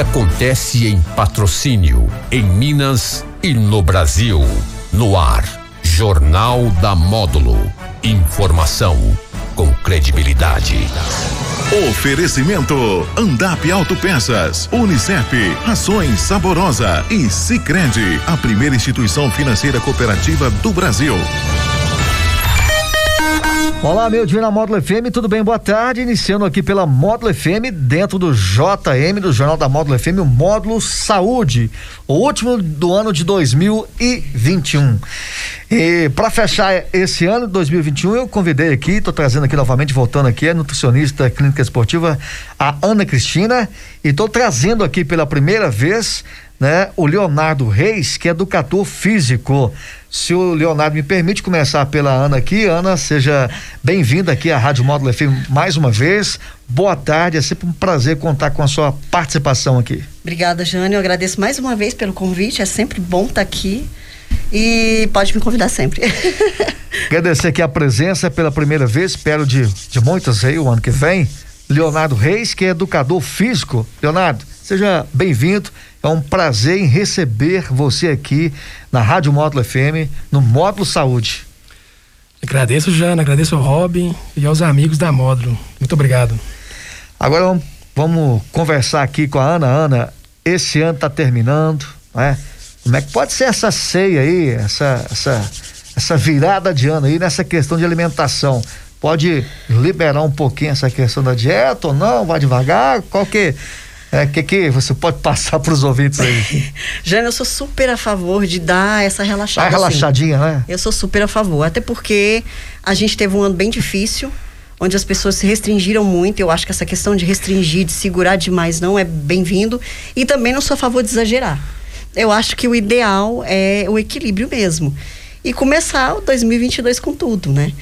acontece em patrocínio, em Minas e no Brasil. No ar, Jornal da Módulo. Informação com credibilidade. Oferecimento Andap Autopeças, Unicef, Rações Saborosa e Sicredi, a primeira instituição financeira cooperativa do Brasil. Olá, meu dia na Módulo FM, tudo bem? Boa tarde. Iniciando aqui pela Módulo FM, dentro do JM, do Jornal da Módulo FM, o Módulo Saúde, o último do ano de 2021. E para fechar esse ano de 2021, eu convidei aqui, estou trazendo aqui novamente, voltando aqui, a nutricionista clínica esportiva, a Ana Cristina, e estou trazendo aqui pela primeira vez né, o Leonardo Reis, que é educador físico. Se o Leonardo me permite começar pela Ana aqui, Ana, seja bem-vinda aqui à Rádio Módulo FM mais uma vez. Boa tarde, é sempre um prazer contar com a sua participação aqui. Obrigada, Jânio. Eu agradeço mais uma vez pelo convite. É sempre bom estar aqui e pode me convidar sempre. Agradecer aqui a presença pela primeira vez, espero de, de muitas aí o ano que vem. Leonardo Reis, que é educador físico. Leonardo, seja bem-vindo. É um prazer em receber você aqui na Rádio Módulo FM, no Módulo Saúde. Agradeço, Jana, agradeço ao Robin e aos amigos da Módulo. Muito obrigado. Agora vamos, conversar aqui com a Ana. Ana, esse ano está terminando, né? Como é que pode ser essa ceia aí, essa, essa, essa virada de ano aí nessa questão de alimentação? Pode liberar um pouquinho essa questão da dieta ou não? Vai devagar? Qual que é, que que você pode passar para os ouvintes aí? Jana, eu sou super a favor de dar essa relaxada. Ah, relaxadinha, assim. né? Eu sou super a favor, até porque a gente teve um ano bem difícil, onde as pessoas se restringiram muito. Eu acho que essa questão de restringir, de segurar demais não é bem-vindo. E também não sou a favor de exagerar. Eu acho que o ideal é o equilíbrio mesmo. E começar o 2022 com tudo, né?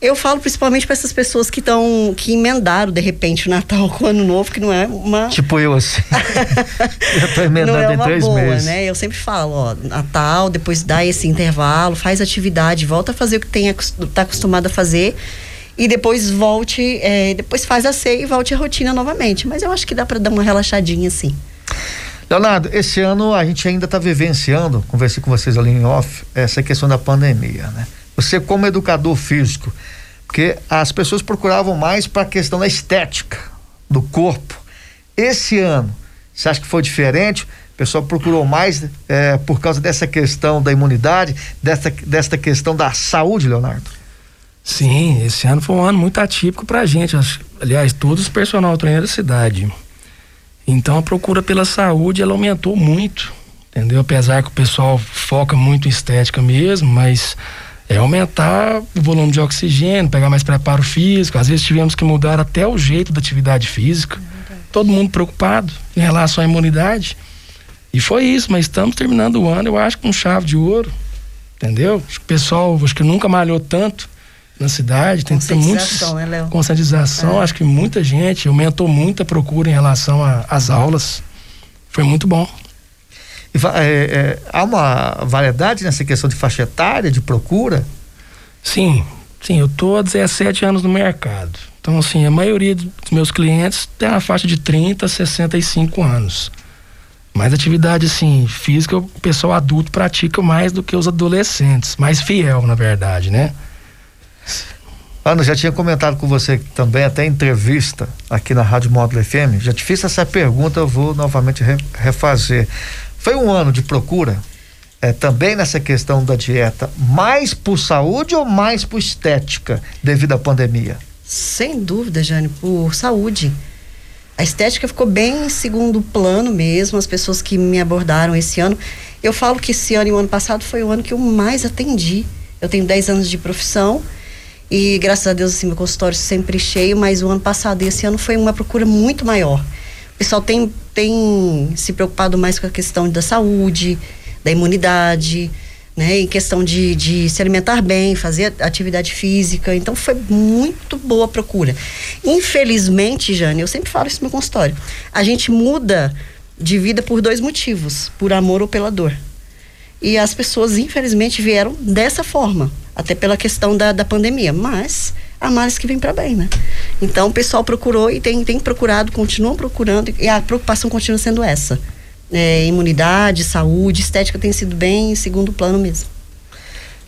Eu falo principalmente para essas pessoas que estão que emendaram de repente o Natal com o Ano Novo, que não é uma tipo eu assim. eu tô emendando não é uma em três boa, meses. né? Eu sempre falo, ó, Natal, depois dá esse intervalo, faz atividade, volta a fazer o que tem tá acostumado a fazer e depois volte, é, depois faz a ceia e volte à rotina novamente. Mas eu acho que dá para dar uma relaxadinha assim. Leonardo, esse ano a gente ainda está vivenciando, conversei com vocês ali em off, essa questão da pandemia, né? Você como educador físico, porque as pessoas procuravam mais para a questão da estética do corpo. Esse ano, você acha que foi diferente? O pessoal procurou mais é, por causa dessa questão da imunidade, dessa, dessa questão da saúde, Leonardo? Sim, esse ano foi um ano muito atípico para a gente. Aliás, todos os personal trainer da cidade. Então a procura pela saúde ela aumentou muito, entendeu? Apesar que o pessoal foca muito em estética mesmo, mas é aumentar o volume de oxigênio, pegar mais preparo físico. Às vezes tivemos que mudar até o jeito da atividade física. Todo mundo preocupado em relação à imunidade. E foi isso, mas estamos terminando o ano, eu acho, com chave de ouro. Entendeu? Acho que o pessoal acho que nunca malhou tanto na cidade. Tem que ter muita né, conscientização. É. Acho que muita gente aumentou muito a procura em relação às aulas. Foi muito bom. É, é, há uma variedade nessa questão de faixa etária, de procura? Sim, sim, eu estou há 17 anos no mercado. Então, assim, a maioria dos meus clientes tem a faixa de 30 a 65 anos. Mas atividade, assim, física, o pessoal adulto pratica mais do que os adolescentes. Mais fiel, na verdade, né? Ana, já tinha comentado com você também, até em entrevista aqui na Rádio Módulo FM. Já te fiz essa pergunta, eu vou novamente refazer. Foi um ano de procura é, também nessa questão da dieta, mais por saúde ou mais por estética devido à pandemia? Sem dúvida, Jane, por saúde. A estética ficou bem em segundo plano mesmo, as pessoas que me abordaram esse ano. Eu falo que esse ano e o ano passado foi o ano que eu mais atendi. Eu tenho 10 anos de profissão e graças a Deus assim, meu consultório sempre cheio, mas o ano passado e esse ano foi uma procura muito maior. O pessoal tem, tem se preocupado mais com a questão da saúde, da imunidade, né? Em questão de, de se alimentar bem, fazer atividade física. Então foi muito boa a procura. Infelizmente, Jane, eu sempre falo isso no meu consultório. A gente muda de vida por dois motivos: por amor ou pela dor. E as pessoas, infelizmente, vieram dessa forma, até pela questão da, da pandemia. Mas há males que vêm para bem, né? Então o pessoal procurou e tem, tem procurado, continuam procurando, e a preocupação continua sendo essa. É, imunidade, saúde, estética tem sido bem em segundo plano mesmo.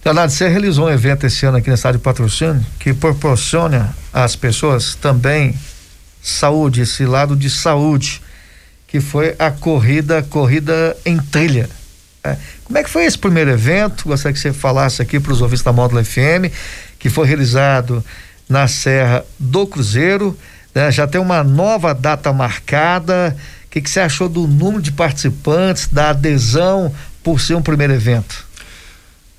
Leonardo, você realizou um evento esse ano aqui na cidade de Patrocínio que proporciona às pessoas também saúde, esse lado de saúde, que foi a corrida, corrida em trilha. É. Como é que foi esse primeiro evento? Gostaria que você falasse aqui para os ouvintes da Módulo FM, que foi realizado na Serra do Cruzeiro. Né? Já tem uma nova data marcada. O que, que você achou do número de participantes, da adesão por ser um primeiro evento?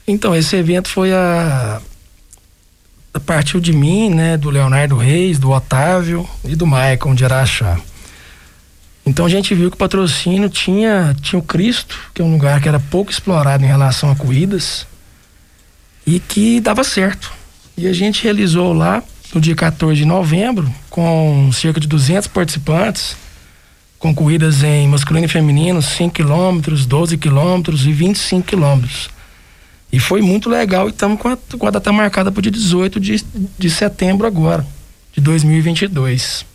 Então, esse evento foi a. Partiu de mim, né? Do Leonardo Reis, do Otávio e do Maicon de Araxá. Então a gente viu que o patrocínio tinha, tinha o Cristo, que é um lugar que era pouco explorado em relação a corridas, e que dava certo. E a gente realizou lá no dia 14 de novembro, com cerca de 200 participantes, com corridas em masculino e feminino, 5 quilômetros, 12 quilômetros e 25 quilômetros. E foi muito legal e estamos com, com a data marcada para o dia 18 de, de setembro agora, de 2022.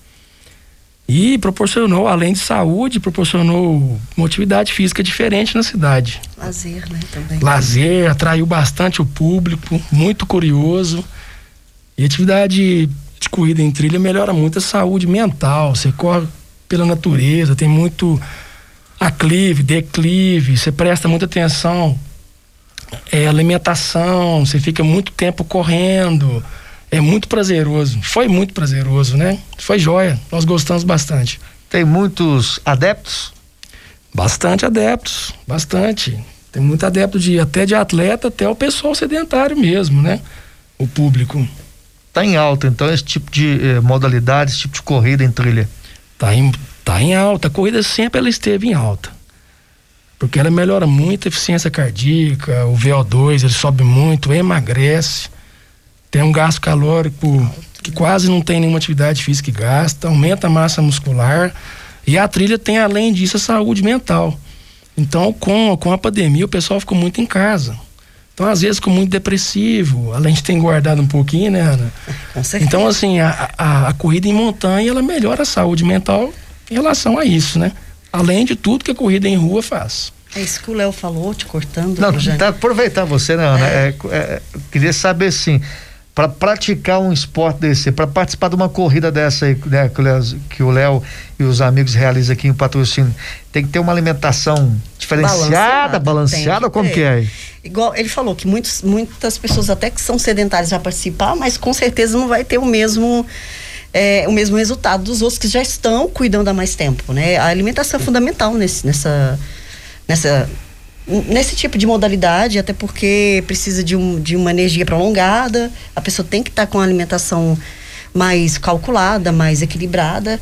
E proporcionou, além de saúde, proporcionou uma atividade física diferente na cidade. Lazer, né? Também. Lazer, atraiu bastante o público, muito curioso. E atividade de corrida em trilha melhora muito a saúde mental. Você corre pela natureza, tem muito aclive, declive, você presta muita atenção. É alimentação, você fica muito tempo correndo é muito prazeroso. Foi muito prazeroso, né? Foi joia. Nós gostamos bastante. Tem muitos adeptos? Bastante adeptos, bastante. Tem muito adepto de até de atleta até o pessoal sedentário mesmo, né? O público. Tá em alta então esse tipo de eh, modalidade, esse tipo de corrida em trilha. Tá em tá em alta. A corrida sempre ela esteve em alta. Porque ela melhora muito a eficiência cardíaca, o VO2 ele sobe muito, emagrece tem um gasto calórico que quase não tem nenhuma atividade física que gasta, aumenta a massa muscular e a trilha tem além disso a saúde mental. Então, com, com a pandemia, o pessoal ficou muito em casa. Então, às vezes, ficou muito depressivo, além de ter engordado um pouquinho, né, Ana? Então, assim, a, a, a, corrida em montanha, ela melhora a saúde mental em relação a isso, né? Além de tudo que a corrida em rua faz. É isso que o Léo falou, te cortando. Não, tá, aproveitar você, né, Ana? É. É, é, queria saber, assim, para praticar um esporte desse, para participar de uma corrida dessa aí, né, que o Léo e os amigos realizam aqui em patrocínio, tem que ter uma alimentação diferenciada, balanceada, como que é? Igual ele falou que muitos, muitas pessoas até que são sedentárias já participar, mas com certeza não vai ter o mesmo é, o mesmo resultado dos outros que já estão cuidando há mais tempo, né? A alimentação é fundamental nesse, nessa nessa nesse tipo de modalidade, até porque precisa de, um, de uma energia prolongada, a pessoa tem que estar tá com a alimentação mais calculada, mais equilibrada.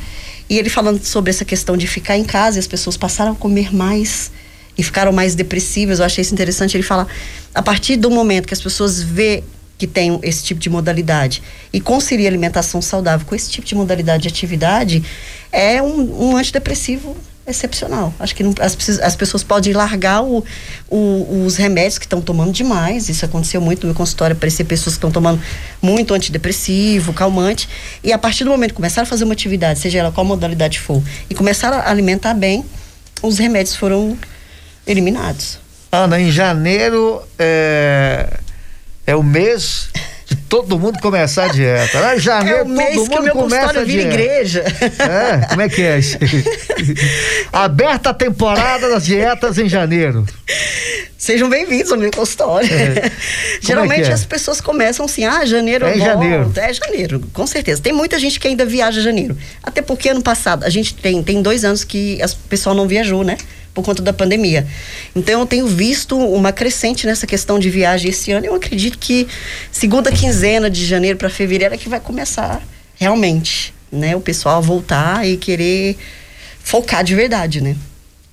E ele falando sobre essa questão de ficar em casa e as pessoas passaram a comer mais e ficaram mais depressivas, eu achei isso interessante. Ele fala, a partir do momento que as pessoas vê que tem esse tipo de modalidade e conciliar alimentação saudável com esse tipo de modalidade de atividade, é um, um antidepressivo excepcional. Acho que não, as, as, pessoas podem largar o, o, os remédios que estão tomando demais. Isso aconteceu muito no meu consultório, aparecer pessoas que estão tomando muito antidepressivo, calmante. E a partir do momento que começaram a fazer uma atividade, seja ela qual modalidade for, e começaram a alimentar bem, os remédios foram eliminados. Ana, em janeiro é, é o mês todo mundo começar a dieta. Em janeiro, é o mês todo que o meu a vira igreja. É, como é que é isso? Aberta a temporada das dietas em janeiro. Sejam bem-vindos ao meu consultório. É. Geralmente é é? as pessoas começam assim, ah, janeiro é janeiro. É janeiro, com certeza. Tem muita gente que ainda viaja janeiro. Até porque ano passado, a gente tem, tem dois anos que o pessoal não viajou, né? Por conta da pandemia. Então eu tenho visto uma crescente nessa questão de viagem esse ano. Eu acredito que segunda quinzena de janeiro para fevereiro é que vai começar realmente, né, o pessoal voltar e querer focar de verdade, né?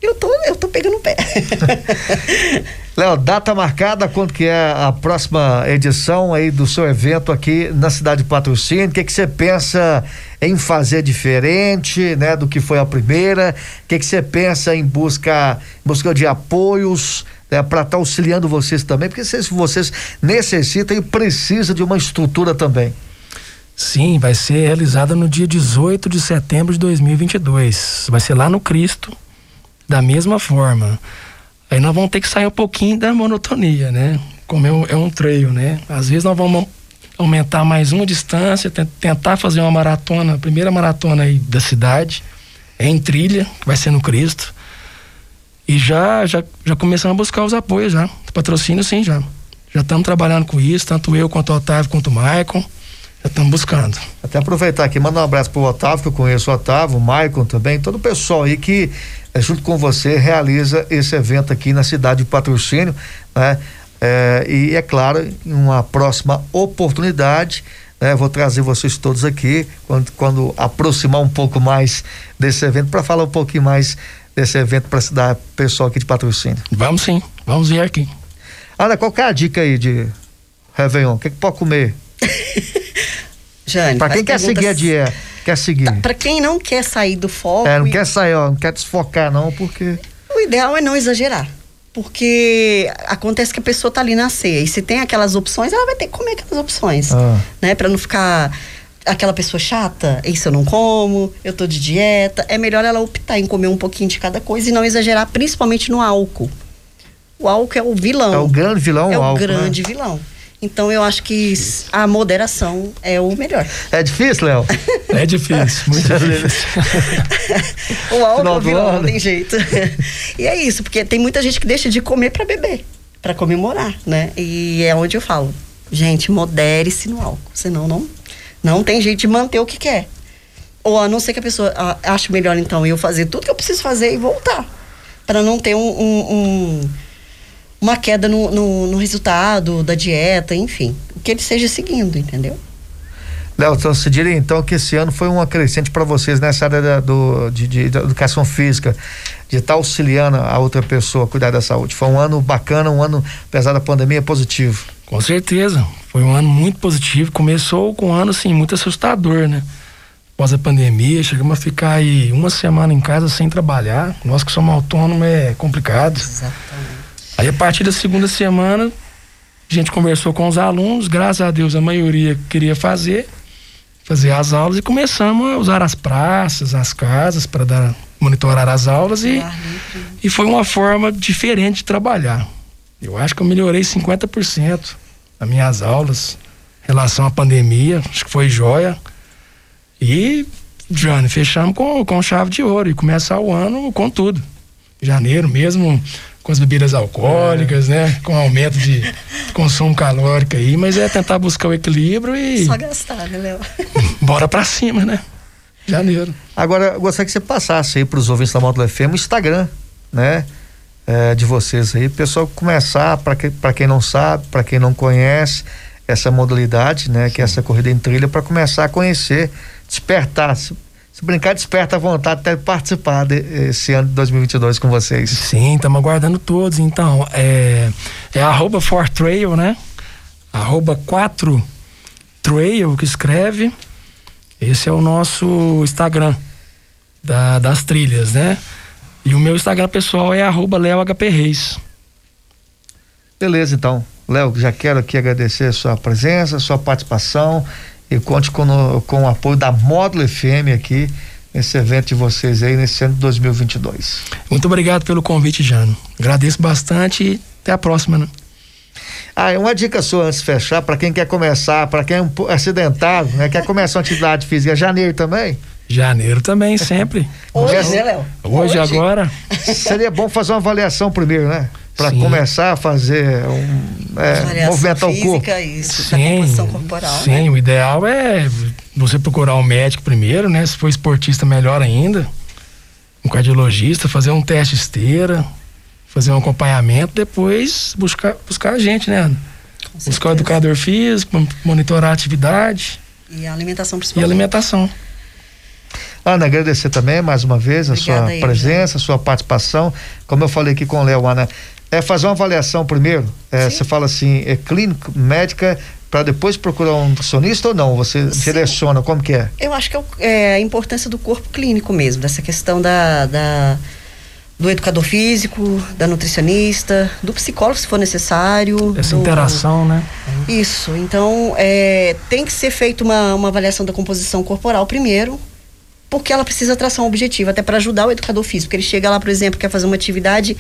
Eu tô, eu tô pegando o pé. Léo, data marcada, quando que é a próxima edição aí do seu evento aqui na cidade de Patrocínio? O que que você pensa em fazer diferente, né, do que foi a primeira? O que que você pensa em busca, busca de apoios, né, para estar tá auxiliando vocês também? Porque vocês, vocês necessitam e precisam de uma estrutura também. Sim, vai ser realizada no dia 18 de setembro de 2022. Vai ser lá no Cristo, da mesma forma. Aí nós vamos ter que sair um pouquinho da monotonia, né? Como é um, é um trail, né? Às vezes nós vamos aumentar mais uma distância, tentar fazer uma maratona, a primeira maratona aí da cidade, é em trilha, vai ser no Cristo. E já, já, já começamos a buscar os apoios já. Patrocínio sim já. Já estamos trabalhando com isso, tanto eu quanto o Otávio quanto o Maicon. Já estamos buscando. Até aproveitar aqui, mandar um abraço pro Otávio, que eu conheço o Otávio, o Maicon também, todo o pessoal aí que, junto com você, realiza esse evento aqui na cidade de patrocínio, né? É, e é claro, em uma próxima oportunidade, né, vou trazer vocês todos aqui quando, quando aproximar um pouco mais desse evento para falar um pouquinho mais desse evento para dar pessoal aqui de patrocínio. Vamos sim, vamos vir aqui. Ana, qual que é a dica aí de Réveillon? O que, que pode comer? Jane, para quem quer seguir a dieta, quer seguir. Tá, para quem não quer sair do foco. É, não e... quer sair, ó, não quer desfocar não, porque. O ideal é não exagerar. Porque acontece que a pessoa tá ali na ceia e se tem aquelas opções, ela vai ter que comer aquelas opções, ah. né? Para não ficar aquela pessoa chata, isso eu não como, eu tô de dieta. É melhor ela optar em comer um pouquinho de cada coisa e não exagerar, principalmente no álcool. O álcool é o vilão. É o grande vilão, é o álcool. É o grande né? vilão. Então eu acho que a moderação é o melhor. É difícil, Léo? É difícil, muito difícil. o álcool é vilão, não tem jeito. e é isso, porque tem muita gente que deixa de comer para beber, para comemorar, né? E é onde eu falo, gente, modere-se no álcool, senão não não tem jeito de manter o que quer. Ou a não ser que a pessoa ache melhor, então, eu fazer tudo que eu preciso fazer e voltar. para não ter um, um, um, uma queda no, no, no, resultado da dieta, enfim. Que ele seja seguindo, entendeu? Léo, então, você diria então que esse ano foi um acrescente para vocês nessa área da, do, de, de, de, educação física, de estar tá auxiliando a outra pessoa a cuidar da saúde. Foi um ano bacana, um ano, apesar da pandemia, positivo. Com certeza. Foi um ano muito positivo. Começou com um ano, assim, muito assustador, né? Após a pandemia, chegamos a ficar aí uma semana em casa sem trabalhar. Nós que somos autônomos é complicado. Exatamente. Aí a partir da segunda semana, a gente conversou com os alunos, graças a Deus a maioria queria fazer, fazer as aulas e começamos a usar as praças, as casas para dar monitorar as aulas e, e foi uma forma diferente de trabalhar. Eu acho que eu melhorei 50% nas minhas aulas em relação à pandemia, acho que foi joia. E, Jane, fechamos com, com chave de ouro e começar o ano com tudo. Janeiro mesmo, com as bebidas alcoólicas, é. né? Com aumento de consumo calórico aí, mas é tentar buscar o equilíbrio e. Só gastar, né, Léo? Bora pra cima, né? Janeiro. Agora, eu gostaria que você passasse aí pros ouvintes da Módulo FM o Instagram, né? é, de vocês aí, pessoal começar para que, para quem não sabe, para quem não conhece essa modalidade, né, que é essa corrida em trilha para começar a conhecer, despertar, se, brincar desperta a vontade até de participar desse ano de 2022 com vocês. Sim, estamos aguardando todos. Então, é é arroba for trail, né? Arroba 4 trail que escreve. Esse é o nosso Instagram da, das trilhas, né? E o meu Instagram pessoal é arroba Reis. Beleza, então. Léo, já quero aqui agradecer a sua presença, a sua participação e conte com, com o apoio da Módulo FM aqui nesse evento de vocês aí nesse ano de 2022. Muito obrigado pelo convite, Jano. Agradeço bastante e até a próxima, né? Ah, uma dica sua antes de fechar, para quem quer começar, para quem é um acidentado, né, quer começar uma atividade física, janeiro também? Janeiro também, sempre. Hoje, né, Léo? Hoje, Hoje, agora. Seria bom fazer uma avaliação primeiro, né? Para começar a fazer um. É, movimentar física, o corpo. Isso, sim, corporal. Sim, né? o ideal é você procurar um médico primeiro, né? Se for esportista, melhor ainda. Um cardiologista, fazer um teste esteira, fazer um acompanhamento, depois buscar, buscar a gente, né? Buscar o educador físico, monitorar a atividade. E a alimentação principalmente. E a alimentação. Ana, agradecer também mais uma vez a Obrigada sua aí, presença, a sua participação. Como eu falei aqui com o Léo, Ana, é fazer uma avaliação primeiro. É, você fala assim, é clínico, médica, para depois procurar um nutricionista ou não? Você Sim. direciona, como que é? Eu acho que é, é, a importância do corpo clínico mesmo, dessa questão da, da do educador físico, da nutricionista, do psicólogo se for necessário. Essa do, interação, né? Isso. Então, é, tem que ser feita uma, uma avaliação da composição corporal primeiro, porque ela precisa traçar um objetivo, até para ajudar o educador físico. Ele chega lá, por exemplo, quer fazer uma atividade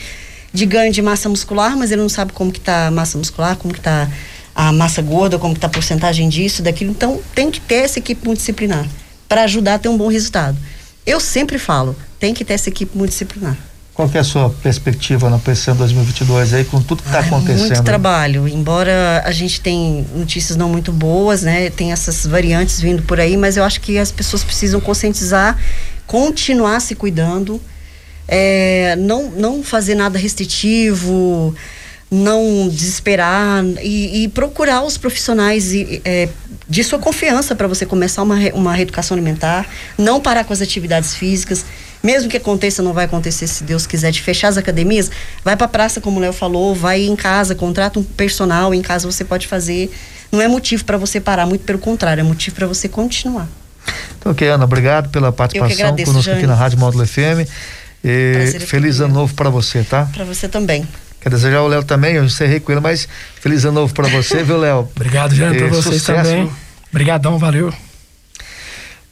de ganho de massa muscular, mas ele não sabe como que está a massa muscular, como que está a massa gorda, como que está a porcentagem disso, daquilo. Então, tem que ter essa equipe multidisciplinar para ajudar a ter um bom resultado. Eu sempre falo, tem que ter essa equipe multidisciplinar. Qual que é a sua perspectiva na PCM 2022 aí com tudo que está acontecendo? Muito trabalho, embora a gente tem notícias não muito boas, né? Tem essas variantes vindo por aí, mas eu acho que as pessoas precisam conscientizar, continuar se cuidando, é, não, não fazer nada restritivo, não desesperar e, e procurar os profissionais e, é, de sua confiança para você começar uma, uma reeducação alimentar, não parar com as atividades físicas. Mesmo que aconteça, não vai acontecer se Deus quiser, de fechar as academias, vai para a praça, como o Léo falou, vai em casa, contrata um personal, em casa você pode fazer. Não é motivo para você parar, muito pelo contrário, é motivo para você continuar. Então, ok, Ana, obrigado pela participação agradeço, conosco Jane. aqui na Rádio Módulo FM. E feliz ano novo para você, tá? Para você também. Quer desejar o Léo também, eu encerrei com ele, mas feliz ano novo para você, viu, Léo? Obrigado, Jean, para vocês sucesso. também. Obrigadão, valeu.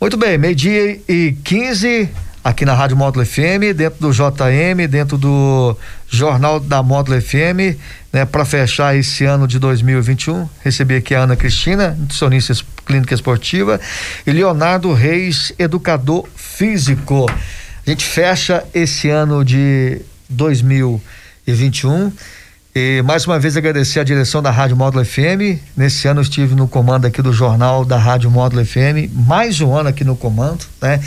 Muito bem, meio-dia e 15 aqui na Rádio Módulo FM, dentro do JM, dentro do Jornal da Módulo FM, né, para fechar esse ano de 2021. Recebi aqui a Ana Cristina, nutricionista clínica esportiva, e Leonardo Reis, educador físico. Gente fecha esse ano de 2021 e 21. E mais uma vez agradecer a direção da Rádio Módulo FM. Nesse ano eu estive no comando aqui do jornal da Rádio Módulo FM, mais um ano aqui no comando, né?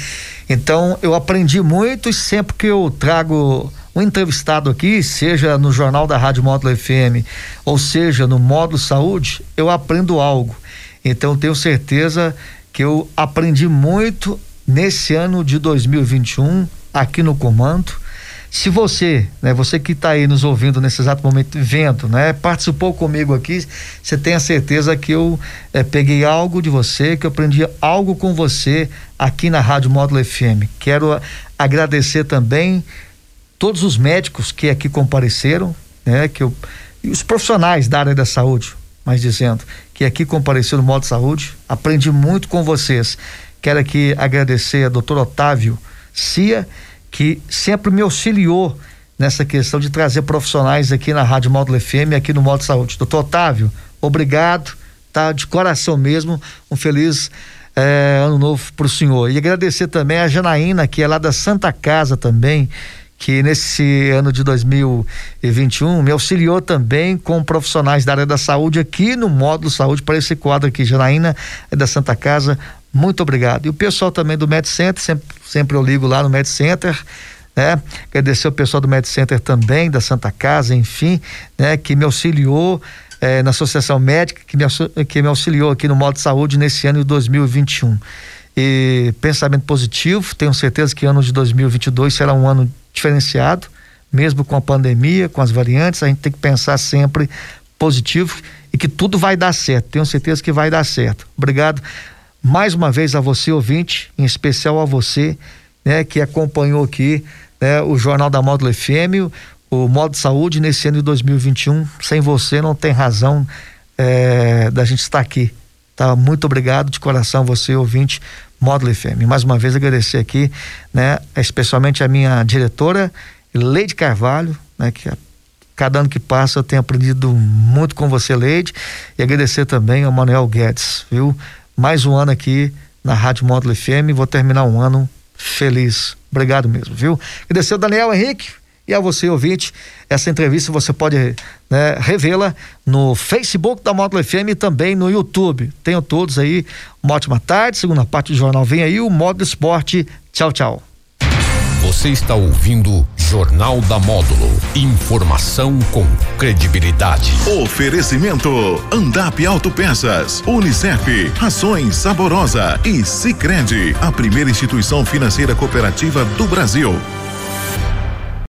Então eu aprendi muito e sempre que eu trago um entrevistado aqui, seja no jornal da Rádio Módulo FM ou seja no Módulo Saúde, eu aprendo algo. Então tenho certeza que eu aprendi muito nesse ano de 2021 aqui no comando se você, né, você que está aí nos ouvindo nesse exato momento, vendo, né, participou comigo aqui, você tem a certeza que eu é, peguei algo de você, que eu aprendi algo com você aqui na Rádio Módulo FM. Quero agradecer também todos os médicos que aqui compareceram, né, que eu, e os profissionais da área da saúde, mais dizendo, que aqui compareceram no Módulo Saúde. Aprendi muito com vocês. Quero aqui agradecer a doutor Otávio Cia que sempre me auxiliou nessa questão de trazer profissionais aqui na Rádio Módulo FM, aqui no Módulo Saúde. Doutor Otávio, obrigado, tá? De coração mesmo, um feliz é, ano novo para o senhor. E agradecer também a Janaína, que é lá da Santa Casa também, que nesse ano de 2021 me auxiliou também com profissionais da área da saúde aqui no módulo saúde para esse quadro aqui. Janaína é da Santa Casa, muito obrigado. E o pessoal também do Med Center, sempre, sempre eu ligo lá no Med Center, né? Agradecer o pessoal do Med Center também, da Santa Casa, enfim, né? Que me auxiliou eh, na Associação Médica, que me, que me auxiliou aqui no modo de saúde nesse ano de 2021. E pensamento positivo, tenho certeza que ano de 2022 será um ano diferenciado, mesmo com a pandemia, com as variantes, a gente tem que pensar sempre positivo e que tudo vai dar certo. Tenho certeza que vai dar certo. Obrigado mais uma vez a você, ouvinte, em especial a você, né, que acompanhou aqui né, o Jornal da Módulo FM, o Modo Saúde nesse ano de 2021. Sem você não tem razão é, da gente estar aqui. Tá? Muito obrigado de coração, você, ouvinte, Módulo FM. Mais uma vez agradecer aqui, né, especialmente a minha diretora, Leide Carvalho, né, que a cada ano que passa eu tenho aprendido muito com você, Leide, e agradecer também ao Manuel Guedes, viu? Mais um ano aqui na Rádio Módulo FM. Vou terminar um ano feliz. Obrigado mesmo, viu? Agradecer ao Daniel Henrique e a você, ouvinte. Essa entrevista você pode né, revê-la no Facebook da Módulo FM e também no YouTube. Tenham todos aí uma ótima tarde. Segunda parte do jornal vem aí, o Módulo Esporte. Tchau, tchau. Você está ouvindo Jornal da Módulo. Informação com credibilidade. Oferecimento: Andap Autopeças, Unicef, Rações Saborosa e Sicredi, a primeira instituição financeira cooperativa do Brasil.